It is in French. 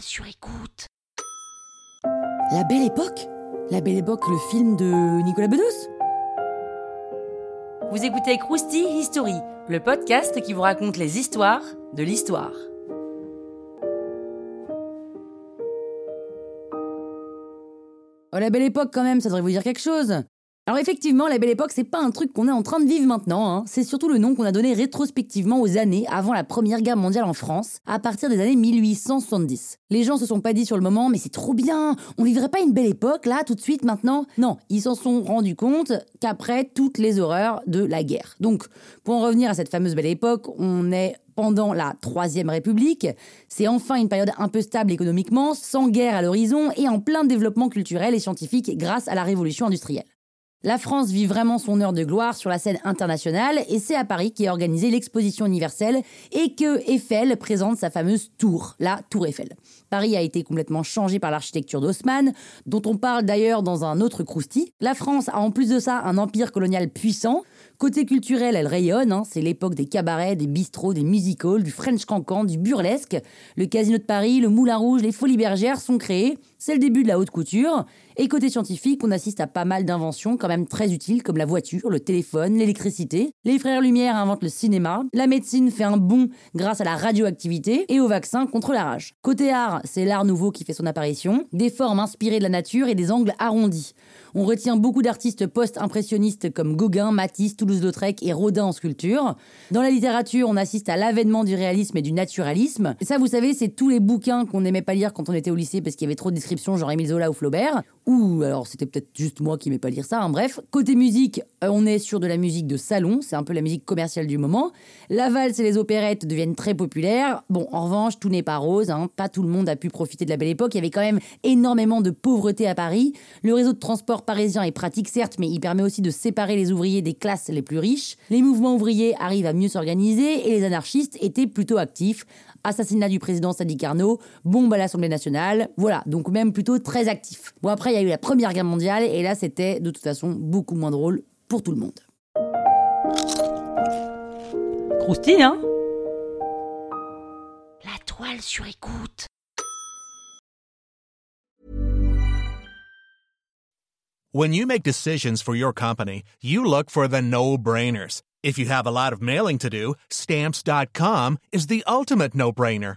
sur écoute. La Belle Époque? La Belle Époque, le film de Nicolas Bedos? Vous écoutez Krusty History, le podcast qui vous raconte les histoires de l'histoire. Oh, la Belle Époque, quand même, ça devrait vous dire quelque chose alors effectivement, la Belle Époque, c'est pas un truc qu'on est en train de vivre maintenant, hein. c'est surtout le nom qu'on a donné rétrospectivement aux années avant la Première Guerre mondiale en France, à partir des années 1870. Les gens se sont pas dit sur le moment, mais c'est trop bien, on vivrait pas une belle époque là, tout de suite, maintenant? Non, ils s'en sont rendus compte qu'après toutes les horreurs de la guerre. Donc, pour en revenir à cette fameuse Belle Époque, on est pendant la Troisième République. C'est enfin une période un peu stable économiquement, sans guerre à l'horizon et en plein développement culturel et scientifique grâce à la révolution industrielle. La France vit vraiment son heure de gloire sur la scène internationale et c'est à Paris qu'est organisée l'exposition universelle et que Eiffel présente sa fameuse tour, la Tour Eiffel. Paris a été complètement changé par l'architecture d'Haussmann, dont on parle d'ailleurs dans un autre croustille. La France a en plus de ça un empire colonial puissant. Côté culturel, elle rayonne. Hein. C'est l'époque des cabarets, des bistrots, des music halls, du French cancan, du burlesque. Le Casino de Paris, le Moulin Rouge, les Folies Bergères sont créés. C'est le début de la haute couture. Et côté scientifique, on assiste à pas mal d'inventions quand même très utiles comme la voiture, le téléphone, l'électricité. Les frères Lumière inventent le cinéma. La médecine fait un bond grâce à la radioactivité et au vaccin contre la rage. Côté art, c'est l'art nouveau qui fait son apparition. Des formes inspirées de la nature et des angles arrondis. On retient beaucoup d'artistes post-impressionnistes comme Gauguin, Matisse, Toulouse-Lautrec et Rodin en sculpture. Dans la littérature, on assiste à l'avènement du réalisme et du naturalisme. Et ça, vous savez, c'est tous les bouquins qu'on n'aimait pas lire quand on était au lycée parce qu'il y avait trop de descriptions, genre Émile Zola ou Flaubert. Ou alors c'était peut-être juste moi qui n'aimais pas lire ça. Hein. Bref, côté musique, euh, on est sur de la musique de salon, c'est un peu la musique commerciale du moment. La valse et les opérettes deviennent très populaires. Bon, en revanche, tout n'est pas rose. Hein. Pas tout le monde a pu profiter de la belle époque. Il y avait quand même énormément de pauvreté à Paris. Le réseau de transport parisien est pratique, certes, mais il permet aussi de séparer les ouvriers des classes les plus riches. Les mouvements ouvriers arrivent à mieux s'organiser et les anarchistes étaient plutôt actifs. Assassinat du président Sadi Carnot, bombe à l'Assemblée nationale, voilà, donc même plutôt très actif. Bon, après, il y a eu la Première Guerre mondiale et là, c'était de toute façon beaucoup moins drôle pour tout le monde. Croustille, hein? La toile sur écoute. When you make decisions for your company, you look for the no-brainers. If you have a lot of mailing to do, stamps.com is the ultimate no-brainer.